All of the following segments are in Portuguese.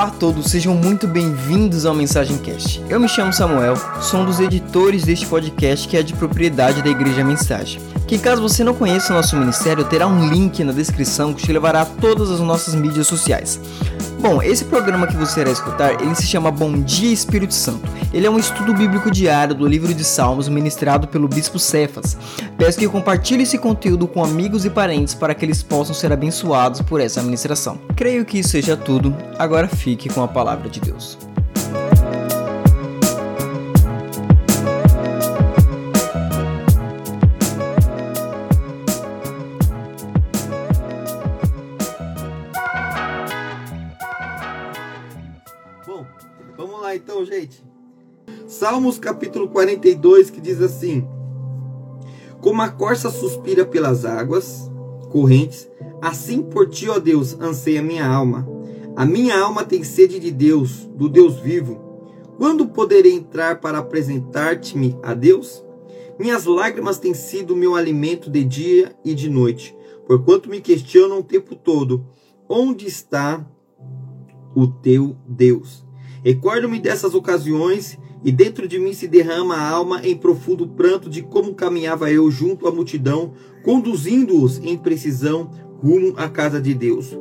Olá, a todos, sejam muito bem-vindos ao Mensagem Cast. Eu me chamo Samuel, sou um dos editores deste podcast que é de propriedade da Igreja Mensagem. Que caso você não conheça o nosso ministério, terá um link na descrição que te levará a todas as nossas mídias sociais. Bom, esse programa que você irá escutar, ele se chama Bom Dia Espírito Santo. Ele é um estudo bíblico diário do livro de Salmos ministrado pelo Bispo Cefas. Peço que compartilhe esse conteúdo com amigos e parentes para que eles possam ser abençoados por essa ministração. Creio que isso seja tudo. Agora fique com a palavra de Deus. Salmos capítulo 42 que diz assim: Como a corça suspira pelas águas correntes, assim por ti, ó Deus, anseia minha alma. A minha alma tem sede de Deus, do Deus vivo. Quando poderei entrar para apresentar-te-me a Deus? Minhas lágrimas têm sido meu alimento de dia e de noite, porquanto me questionam o tempo todo: onde está o teu Deus? Recordo-me dessas ocasiões e dentro de mim se derrama a alma em profundo pranto de como caminhava eu junto à multidão, conduzindo-os em precisão rumo à casa de Deus,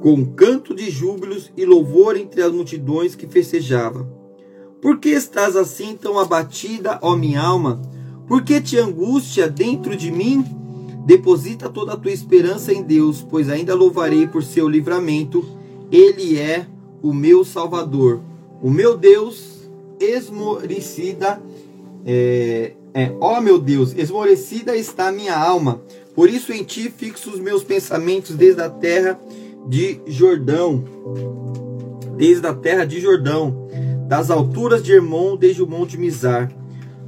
com canto de júbilos e louvor entre as multidões que festejava. Por que estás assim tão abatida, ó minha alma? Por que te angústia dentro de mim? Deposita toda a tua esperança em Deus, pois ainda louvarei por seu livramento. Ele é o meu Salvador. O meu Deus esmorecida é, é, ó meu Deus, esmorecida está a minha alma. Por isso em ti fixo os meus pensamentos desde a terra de Jordão. Desde a terra de Jordão, das alturas de Hermon, desde o monte Mizar.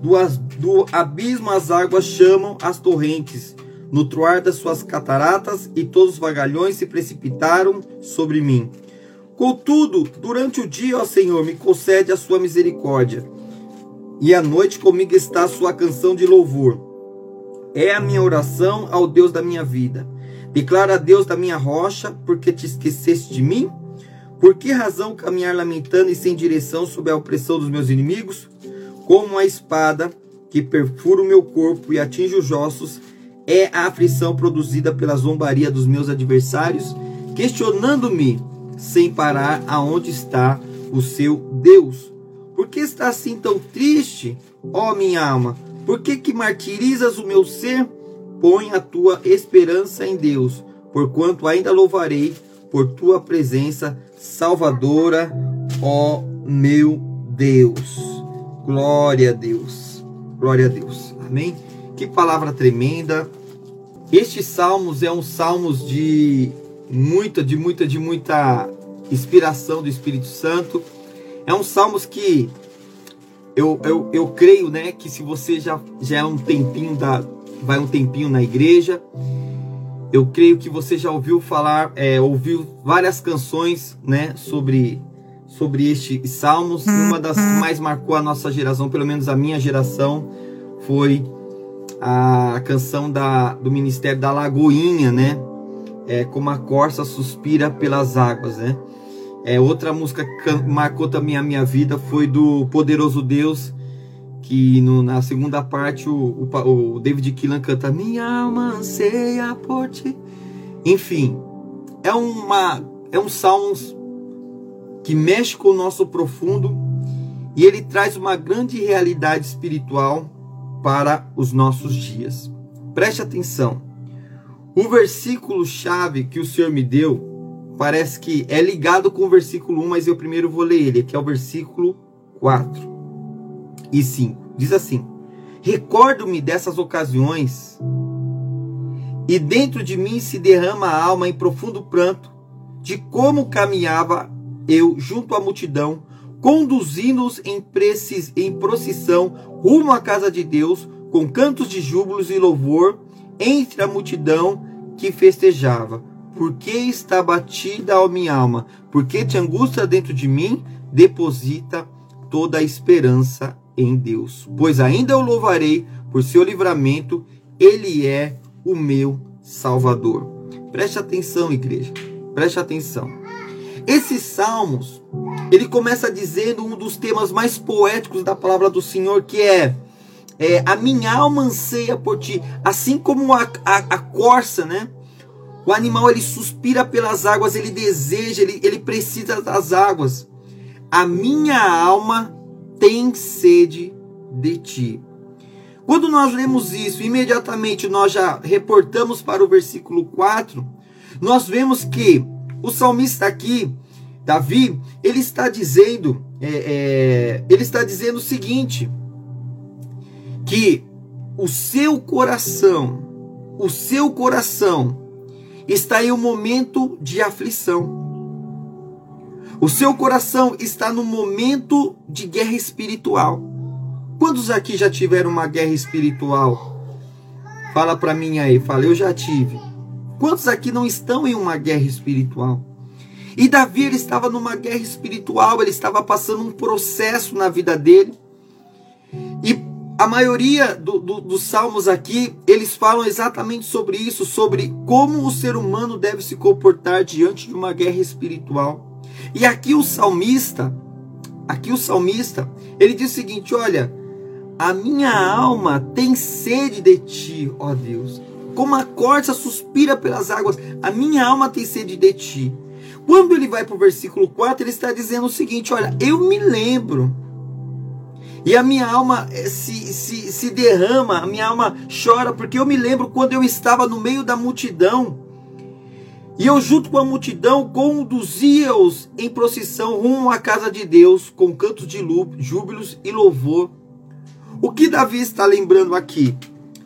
Do, do abismo as águas chamam as torrentes, no troar das suas cataratas, e todos os vagalhões se precipitaram sobre mim. Contudo, durante o dia, ó Senhor, me concede a sua misericórdia, e à noite comigo está a sua canção de louvor. É a minha oração ao Deus da minha vida. Declara a Deus da minha rocha, porque te esqueceste de mim? Por que razão caminhar lamentando e sem direção sob a opressão dos meus inimigos? Como a espada que perfura o meu corpo e atinge os ossos, é a aflição produzida pela zombaria dos meus adversários, questionando-me sem parar aonde está o seu Deus. Por que está assim tão triste, ó minha alma? Por que, que martirizas o meu ser? Põe a tua esperança em Deus, porquanto ainda louvarei por tua presença salvadora, ó meu Deus. Glória a Deus. Glória a Deus. Amém? Que palavra tremenda. Este Salmos é um Salmos de muita, de muita, de muita inspiração do Espírito Santo. É um salmos que eu, eu, eu creio, né, que se você já, já é um tempinho da, vai um tempinho na igreja, eu creio que você já ouviu falar, é, ouviu várias canções, né, sobre sobre este salmos. Uma das que mais marcou a nossa geração, pelo menos a minha geração, foi a canção da, do Ministério da Lagoinha, né? É, como a corça suspira pelas águas, né? É, outra música que marcou também a minha vida foi do Poderoso Deus, que no, na segunda parte o, o, o David Killan canta Minha alma anseia por ti. Enfim, é, uma, é um salmo que mexe com o nosso profundo e ele traz uma grande realidade espiritual para os nossos dias. Preste atenção. O versículo chave que o Senhor me deu parece que é ligado com o versículo 1, mas eu primeiro vou ler ele, que é o versículo 4 e 5. Diz assim: Recordo-me dessas ocasiões e dentro de mim se derrama a alma em profundo pranto de como caminhava eu junto à multidão, conduzindo-os em, em procissão rumo à casa de Deus, com cantos de júbilos e louvor, entre a multidão que festejava. Por que está batida a minha alma? Porque te angústia dentro de mim? Deposita toda a esperança em Deus. Pois ainda eu louvarei por seu livramento, ele é o meu Salvador. Preste atenção, igreja. Preste atenção. Esses salmos, ele começa dizendo um dos temas mais poéticos da palavra do Senhor, que é, é a minha alma anseia por ti, assim como a, a, a corça, né? O animal ele suspira pelas águas, ele deseja, ele, ele precisa das águas. A minha alma tem sede de ti. Quando nós lemos isso, imediatamente nós já reportamos para o versículo 4, nós vemos que o salmista aqui, Davi, ele está dizendo, é, é, ele está dizendo o seguinte, que o seu coração, o seu coração está em um momento de aflição. O seu coração está no momento de guerra espiritual. Quantos aqui já tiveram uma guerra espiritual? Fala para mim aí, fala, eu já tive. Quantos aqui não estão em uma guerra espiritual? E Davi ele estava numa guerra espiritual, ele estava passando um processo na vida dele. A maioria do, do, dos salmos aqui, eles falam exatamente sobre isso, sobre como o ser humano deve se comportar diante de uma guerra espiritual. E aqui o salmista, aqui o salmista, ele diz o seguinte: olha, a minha alma tem sede de ti, ó Deus como a corça suspira pelas águas, a minha alma tem sede de ti. Quando ele vai para o versículo 4, ele está dizendo o seguinte: Olha, eu me lembro. E a minha alma eh, se, se, se derrama, a minha alma chora, porque eu me lembro quando eu estava no meio da multidão. E eu, junto com a multidão, conduzia-os em procissão rumo à casa de Deus, com cantos de júbilos e louvor. O que Davi está lembrando aqui?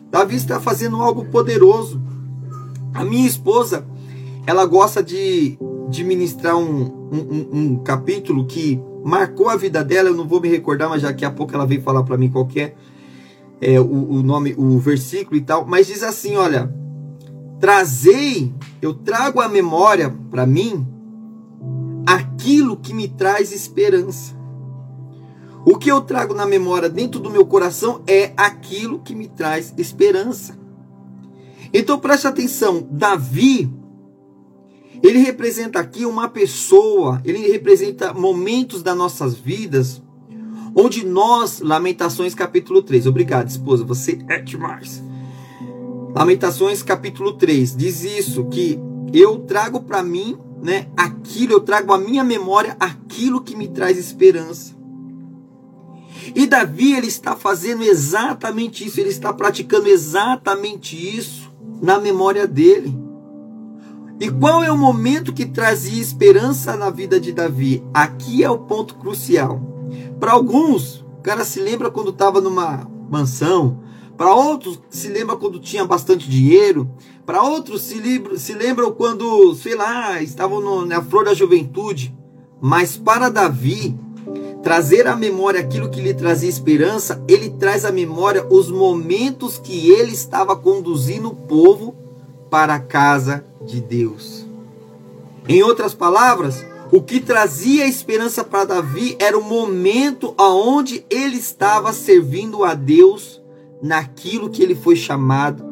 Davi está fazendo algo poderoso. A minha esposa, ela gosta de, de ministrar um, um, um, capítulo que marcou a vida dela. Eu não vou me recordar, mas daqui a pouco ela veio falar para mim qual é, é o, o nome, o versículo e tal. Mas diz assim: olha, trazei, eu trago à memória para mim aquilo que me traz esperança. O que eu trago na memória dentro do meu coração é aquilo que me traz esperança. Então preste atenção, Davi, ele representa aqui uma pessoa, ele representa momentos das nossas vidas onde nós, Lamentações capítulo 3, obrigado esposa, você é demais. Lamentações capítulo 3 diz isso que eu trago para mim, né, aquilo, eu trago à minha memória aquilo que me traz esperança. E Davi ele está fazendo exatamente isso, ele está praticando exatamente isso na memória dele. E qual é o momento que trazia esperança na vida de Davi? Aqui é o ponto crucial. Para alguns, o cara se lembra quando estava numa mansão. Para outros, se lembra quando tinha bastante dinheiro. Para outros, se, lembra, se lembram quando, sei lá, estavam no, na flor da juventude. Mas para Davi, trazer à memória aquilo que lhe trazia esperança, ele traz à memória os momentos que ele estava conduzindo o povo para a casa de Deus. Em outras palavras, o que trazia esperança para Davi era o momento aonde ele estava servindo a Deus naquilo que ele foi chamado.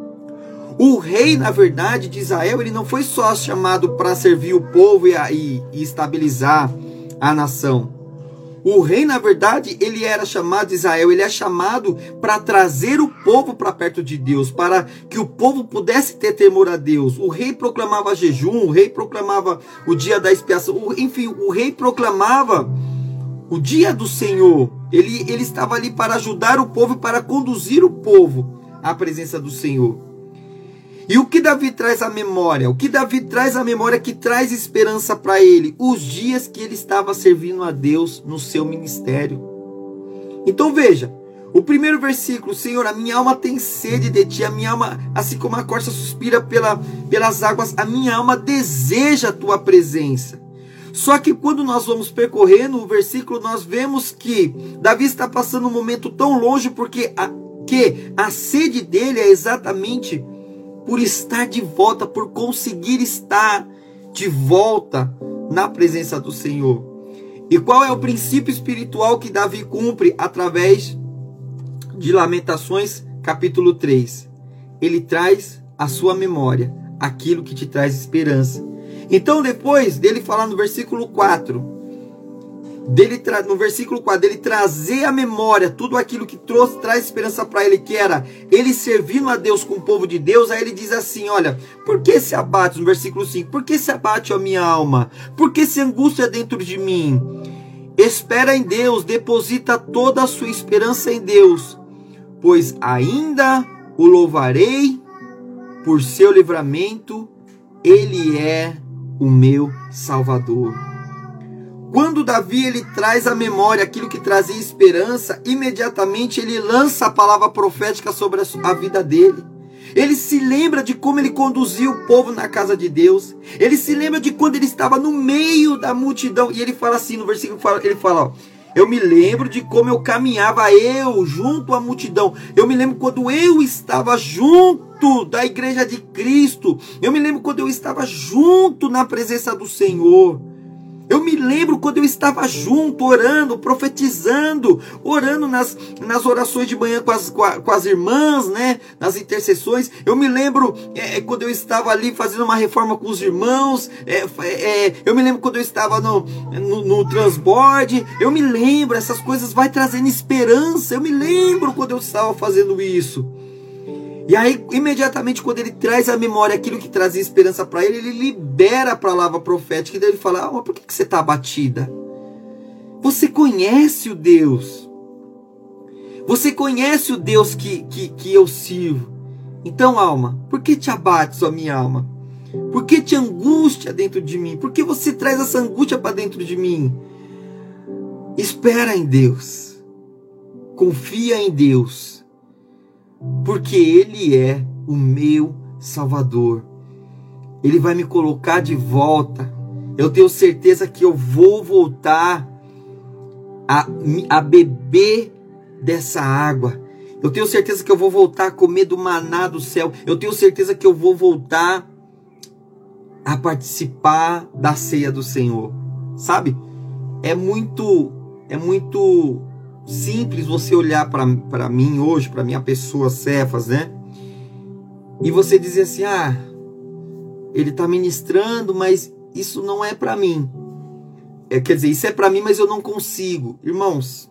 O rei, na verdade, de Israel, ele não foi só chamado para servir o povo e, e, e estabilizar a nação. O rei, na verdade, ele era chamado Israel, ele é chamado para trazer o povo para perto de Deus, para que o povo pudesse ter temor a Deus. O rei proclamava jejum, o rei proclamava o dia da expiação, enfim, o rei proclamava o dia do Senhor. Ele, ele estava ali para ajudar o povo para conduzir o povo à presença do Senhor. E o que Davi traz à memória? O que Davi traz à memória que traz esperança para ele? Os dias que ele estava servindo a Deus no seu ministério. Então veja, o primeiro versículo, Senhor, a minha alma tem sede de ti, a minha alma, assim como a corça suspira pela, pelas águas, a minha alma deseja a tua presença. Só que quando nós vamos percorrendo o versículo, nós vemos que Davi está passando um momento tão longe porque a, que a sede dele é exatamente por estar de volta, por conseguir estar de volta na presença do Senhor. E qual é o princípio espiritual que Davi cumpre através de Lamentações, capítulo 3? Ele traz à sua memória aquilo que te traz esperança. Então, depois dele falar no versículo 4, dele no versículo 4, dele trazer à memória tudo aquilo que trouxe, traz esperança para ele, que era ele servindo a Deus com o povo de Deus, aí ele diz assim: Olha, por que se abate, no versículo 5, por que se abate a minha alma? Por que se angústia dentro de mim? Espera em Deus, deposita toda a sua esperança em Deus, pois ainda o louvarei por seu livramento, ele é o meu Salvador. Quando Davi ele traz à memória aquilo que trazia esperança, imediatamente ele lança a palavra profética sobre a vida dele. Ele se lembra de como ele conduziu o povo na casa de Deus. Ele se lembra de quando ele estava no meio da multidão. E ele fala assim no versículo, ele fala, ó, eu me lembro de como eu caminhava eu junto à multidão. Eu me lembro quando eu estava junto da igreja de Cristo. Eu me lembro quando eu estava junto na presença do Senhor. Eu me lembro quando eu estava junto, orando, profetizando, orando nas, nas orações de manhã com as, com as irmãs, né? Nas intercessões. Eu me lembro é, é, quando eu estava ali fazendo uma reforma com os irmãos. É, é, eu me lembro quando eu estava no, no, no transborde. Eu me lembro, essas coisas vai trazendo esperança. Eu me lembro quando eu estava fazendo isso. E aí, imediatamente, quando ele traz à memória aquilo que trazia esperança para ele, ele libera a palavra profética e daí ele fala: ah, mas por que, que você está abatida? Você conhece o Deus. Você conhece o Deus que, que, que eu sirvo. Então, alma, por que te abates, ó minha alma? Por que te angústia dentro de mim? Por que você traz essa angústia para dentro de mim? Espera em Deus. Confia em Deus porque Ele é o meu Salvador. Ele vai me colocar de volta. Eu tenho certeza que eu vou voltar a, a beber dessa água. Eu tenho certeza que eu vou voltar a comer do maná do céu. Eu tenho certeza que eu vou voltar a participar da ceia do Senhor. Sabe? É muito é muito simples você olhar para mim hoje, para minha pessoa Cefas, né? E você dizer assim: ah, ele está ministrando, mas isso não é para mim. É, quer dizer, isso é para mim, mas eu não consigo. Irmãos,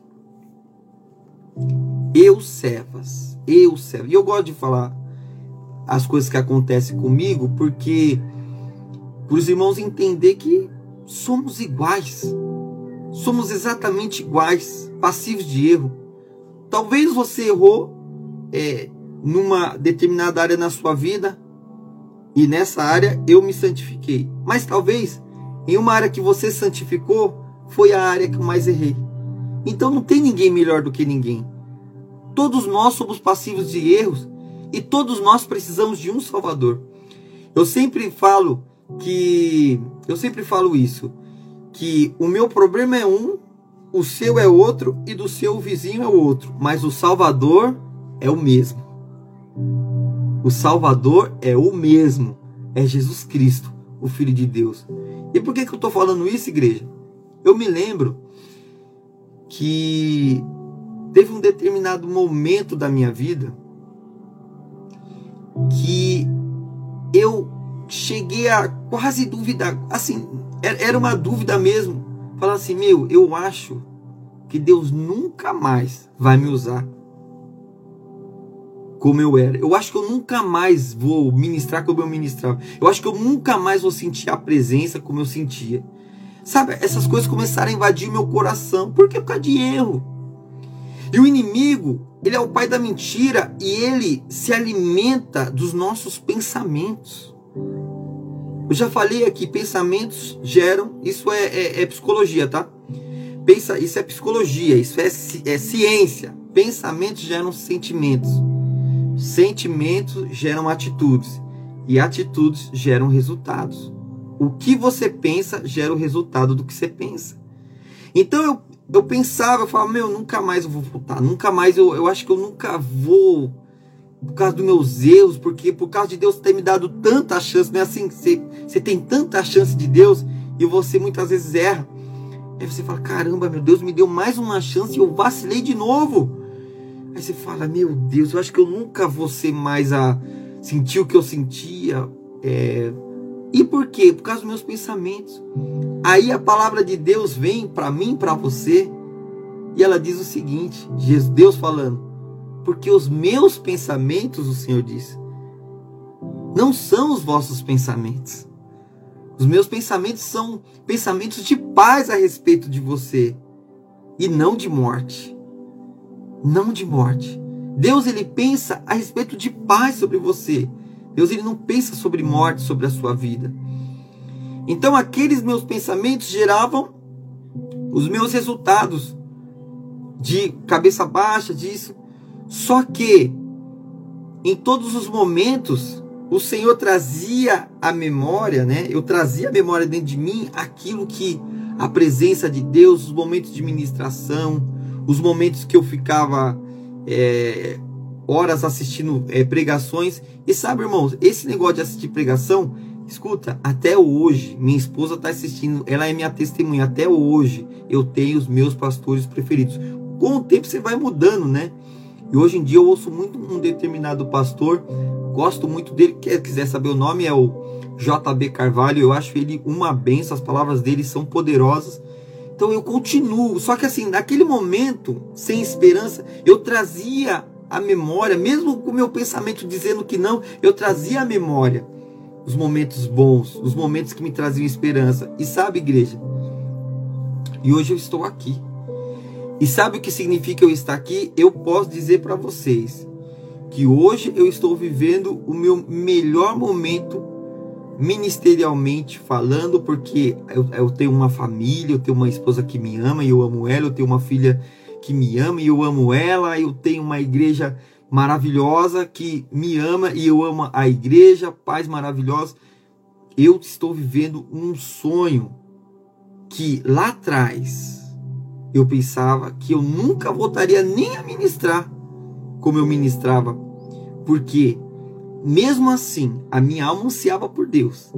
eu Cefas, eu Cefas. E eu gosto de falar as coisas que acontecem comigo, porque para os irmãos entender que somos iguais. Somos exatamente iguais, passivos de erro. Talvez você errou é, numa determinada área na sua vida e nessa área eu me santifiquei. Mas talvez em uma área que você santificou foi a área que eu mais errei. Então não tem ninguém melhor do que ninguém. Todos nós somos passivos de erros e todos nós precisamos de um Salvador. Eu sempre falo que eu sempre falo isso que o meu problema é um, o seu é outro e do seu vizinho é outro, mas o Salvador é o mesmo. O Salvador é o mesmo, é Jesus Cristo, o Filho de Deus. E por que, que eu estou falando isso, igreja? Eu me lembro que teve um determinado momento da minha vida que eu cheguei a quase duvidar, assim, era uma dúvida mesmo. Falar assim, meu, eu acho que Deus nunca mais vai me usar como eu era. Eu acho que eu nunca mais vou ministrar como eu ministrava. Eu acho que eu nunca mais vou sentir a presença como eu sentia. Sabe, essas coisas começaram a invadir o meu coração. Por quê? Por causa de erro. E o inimigo, ele é o pai da mentira e ele se alimenta dos nossos pensamentos. Eu já falei aqui, pensamentos geram, isso é, é, é psicologia, tá? Pensa, isso é psicologia, isso é, é ciência. Pensamentos geram sentimentos. Sentimentos geram atitudes. E atitudes geram resultados. O que você pensa gera o resultado do que você pensa. Então eu, eu pensava, eu falava, meu, nunca mais eu vou voltar, nunca mais eu, eu acho que eu nunca vou por causa dos meus erros, porque por causa de Deus ter me dado tanta chance, não é assim? Você, você tem tanta chance de Deus e você muitas vezes erra. Aí você fala: caramba, meu Deus me deu mais uma chance e eu vacilei de novo. Aí você fala: meu Deus, eu acho que eu nunca vou ser mais a sentir o que eu sentia, é, E por quê? Por causa dos meus pensamentos. Aí a palavra de Deus vem para mim, para você, e ela diz o seguinte: Deus falando, porque os meus pensamentos, o Senhor diz, não são os vossos pensamentos. Os meus pensamentos são pensamentos de paz a respeito de você e não de morte. Não de morte. Deus ele pensa a respeito de paz sobre você. Deus ele não pensa sobre morte sobre a sua vida. Então aqueles meus pensamentos geravam os meus resultados de cabeça baixa disso. Só que em todos os momentos o Senhor trazia a memória, né? Eu trazia a memória dentro de mim aquilo que a presença de Deus, os momentos de ministração, os momentos que eu ficava é, horas assistindo é, pregações. E sabe, irmãos, esse negócio de assistir pregação, escuta, até hoje, minha esposa está assistindo, ela é minha testemunha, até hoje eu tenho os meus pastores preferidos. Com o tempo você vai mudando, né? E hoje em dia eu ouço muito um determinado pastor, gosto muito dele, quer quiser saber o nome, é o JB Carvalho, eu acho ele uma benção, as palavras dele são poderosas. Então eu continuo, só que assim, naquele momento, sem esperança, eu trazia a memória, mesmo com o meu pensamento dizendo que não, eu trazia a memória os momentos bons, os momentos que me traziam esperança. E sabe, igreja? E hoje eu estou aqui. E sabe o que significa eu estar aqui? Eu posso dizer para vocês que hoje eu estou vivendo o meu melhor momento ministerialmente falando, porque eu, eu, tenho uma família, eu tenho uma esposa que me ama e eu amo ela, eu tenho uma filha que me ama e eu amo ela, eu tenho uma igreja maravilhosa que me ama e eu amo a igreja, paz maravilhosa. Eu estou vivendo um sonho que lá atrás eu pensava que eu nunca voltaria nem a ministrar como eu ministrava, porque mesmo assim a minha alma ansiava por Deus,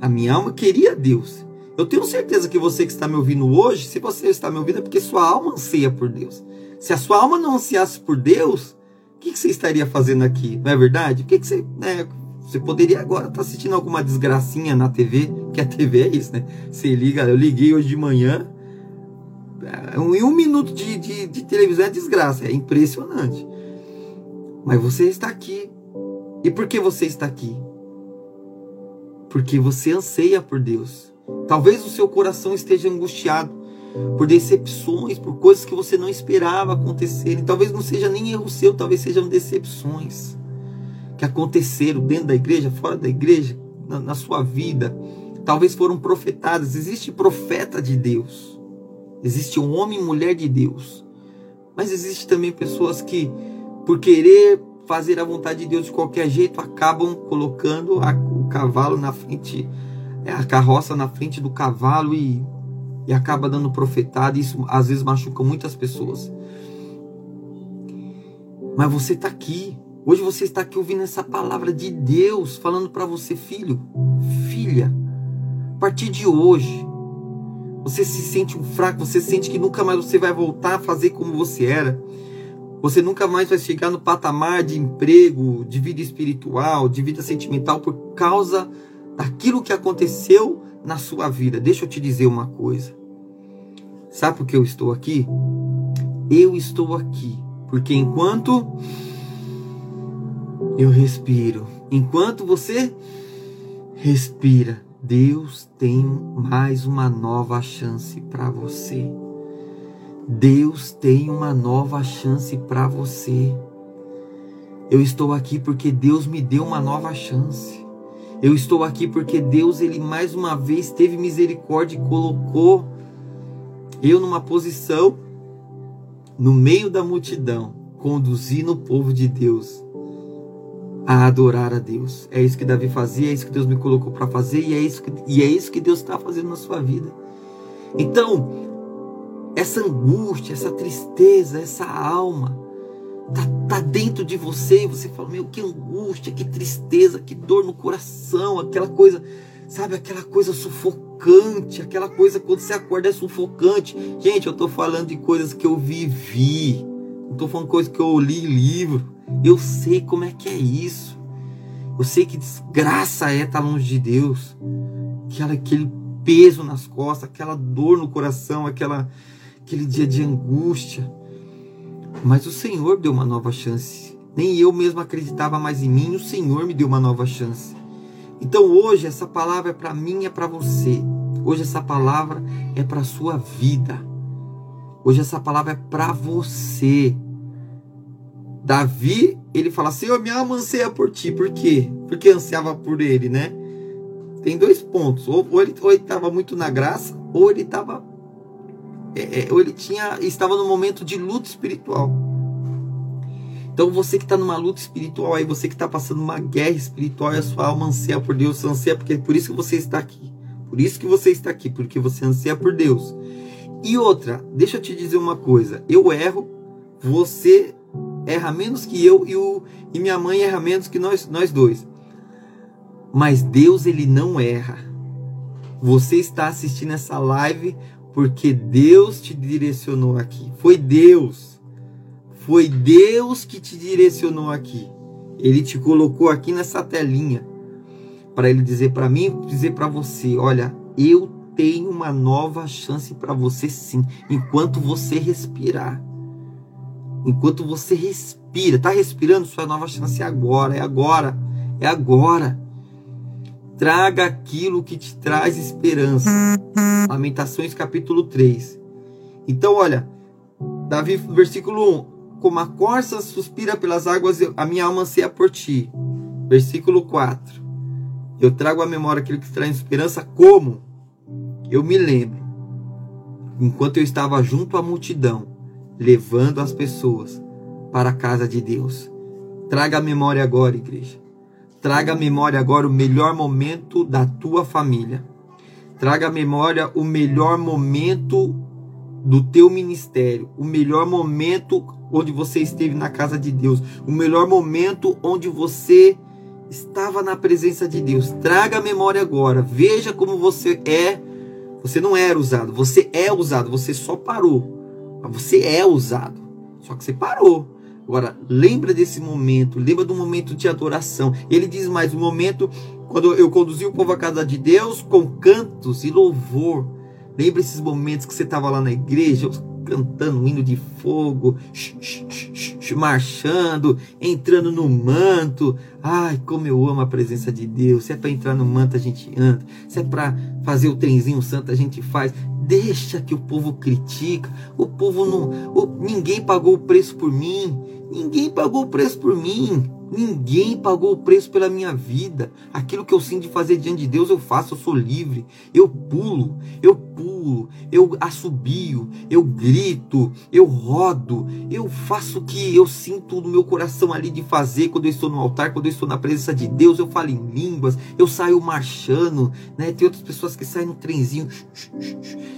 a minha alma queria Deus. Eu tenho certeza que você que está me ouvindo hoje, se você está me ouvindo, é porque sua alma anseia por Deus. Se a sua alma não ansiasse por Deus, o que, você estaria fazendo aqui? Não é verdade? O que, que você. Né, você poderia agora estar assistindo alguma desgracinha na TV, que a TV é isso, né? Você liga, eu liguei hoje de manhã, em um minuto de, de, de televisão é desgraça, é impressionante. Mas você está aqui. E por que você está aqui? Porque você anseia por Deus. Talvez o seu coração esteja angustiado por decepções, por coisas que você não esperava acontecerem. Talvez não seja nem erro seu, talvez sejam decepções que aconteceram dentro da igreja, fora da igreja, na, na sua vida. Talvez foram profetadas. Existe profeta de Deus Existe um homem e mulher de Deus. Mas existe também pessoas que, por querer fazer a vontade de Deus de qualquer jeito, acabam colocando a, o cavalo na frente, é, a carroça na frente do cavalo e, e acaba dando profetada. Isso às vezes machuca muitas pessoas. Mas você está aqui. Hoje você está aqui ouvindo essa palavra de Deus falando para você, filho, filha. A partir de hoje, você se sente um fraco, você sente que nunca mais você vai voltar a fazer como você era. Você nunca mais vai chegar no patamar de emprego, de vida espiritual, de vida sentimental por causa daquilo que aconteceu na sua vida. Deixa eu te dizer uma coisa. Sabe por que eu estou aqui? Eu estou aqui porque enquanto eu respiro, enquanto você respira, Deus tem mais uma nova chance para você. Deus tem uma nova chance para você. Eu estou aqui porque Deus me deu uma nova chance. Eu estou aqui porque Deus, ele mais uma vez teve misericórdia e colocou eu numa posição no meio da multidão, conduzindo o povo de Deus a adorar a Deus. É isso que Davi fazia, é isso que Deus me colocou para fazer e é isso que, e é isso que Deus está fazendo na sua vida. Então, essa angústia, essa tristeza, essa alma tá, tá dentro de você e você fala: Meu, que angústia, que tristeza, que dor no coração, aquela coisa, sabe, aquela coisa sufocante, aquela coisa quando você acorda é sufocante. Gente, eu tô falando de coisas que eu vivi, não tô falando coisas que eu li livro. Eu sei como é que é isso. Eu sei que desgraça é estar longe de Deus. Aquela, aquele peso nas costas, aquela dor no coração, aquela, aquele dia de angústia. Mas o Senhor deu uma nova chance. Nem eu mesmo acreditava mais em mim, o Senhor me deu uma nova chance. Então hoje essa palavra é para mim, é para você. Hoje essa palavra é para sua vida. Hoje essa palavra é para você. Davi, ele fala: Senhor, me alma anseia por ti. Por quê? Porque ansiava por ele, né? Tem dois pontos. Ou, ou ele estava muito na graça, ou ele estava. É, é, ou ele tinha, estava no momento de luta espiritual. Então você que está numa luta espiritual aí, você que está passando uma guerra espiritual e a sua alma anseia por Deus, anseia porque é por isso que você está aqui. Por isso que você está aqui, porque você anseia por Deus. E outra, deixa eu te dizer uma coisa. Eu erro, você erra menos que eu e, o, e minha mãe erra menos que nós, nós dois. Mas Deus, ele não erra. Você está assistindo essa live porque Deus te direcionou aqui. Foi Deus. Foi Deus que te direcionou aqui. Ele te colocou aqui nessa telinha para ele dizer para mim, dizer para você, olha, eu tenho uma nova chance para você sim, enquanto você respirar. Enquanto você respira, tá respirando, sua nova chance é agora, é agora, é agora. Traga aquilo que te traz esperança. Lamentações capítulo 3. Então, olha, Davi, versículo 1. Como a corça suspira pelas águas, a minha alma anseia por ti. Versículo 4. Eu trago à memória aquilo que traz esperança, como? Eu me lembro, enquanto eu estava junto à multidão, levando as pessoas para a casa de Deus. Traga a memória agora, igreja. Traga a memória agora o melhor momento da tua família. Traga a memória o melhor momento do teu ministério, o melhor momento onde você esteve na casa de Deus, o melhor momento onde você estava na presença de Deus. Traga a memória agora. Veja como você é você não era usado, você é usado, você só parou. Você é usado. Só que você parou. Agora, lembra desse momento, lembra do momento de adoração. Ele diz mais: o momento quando eu conduzi o povo à casa de Deus com cantos e louvor. Lembra esses momentos que você estava lá na igreja, cantando um hino de fogo, marchando, entrando no manto. Ai, como eu amo a presença de Deus. Se é para entrar no manto, a gente anda. Se é para fazer o trenzinho santo, a gente faz. Deixa que o povo critica. O povo não. O, ninguém pagou o preço por mim. Ninguém pagou o preço por mim. Ninguém pagou o preço pela minha vida. Aquilo que eu sinto de fazer diante de Deus, eu faço, eu sou livre. Eu pulo, eu pulo, eu assobio, eu grito, eu rodo, eu faço o que eu sinto no meu coração ali de fazer quando eu estou no altar, quando eu estou na presença de Deus, eu falo em línguas, eu saio marchando, né? Tem outras pessoas que saem no trenzinho,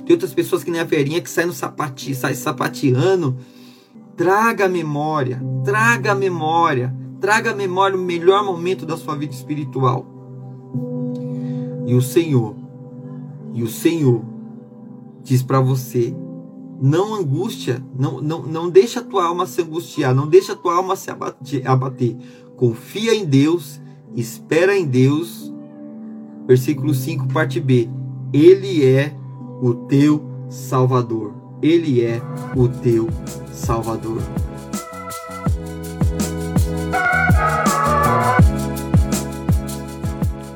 tem outras pessoas que nem a Verinha que sai no sapati, sai sapateando. Traga a memória, traga a memória Traga à memória o melhor momento da sua vida espiritual. E o Senhor, e o Senhor diz para você: não angústia, não, não, não deixa a tua alma se angustiar, não deixa a tua alma se abater, abater. Confia em Deus, espera em Deus. Versículo 5, parte B. Ele é o teu Salvador. Ele é o teu Salvador.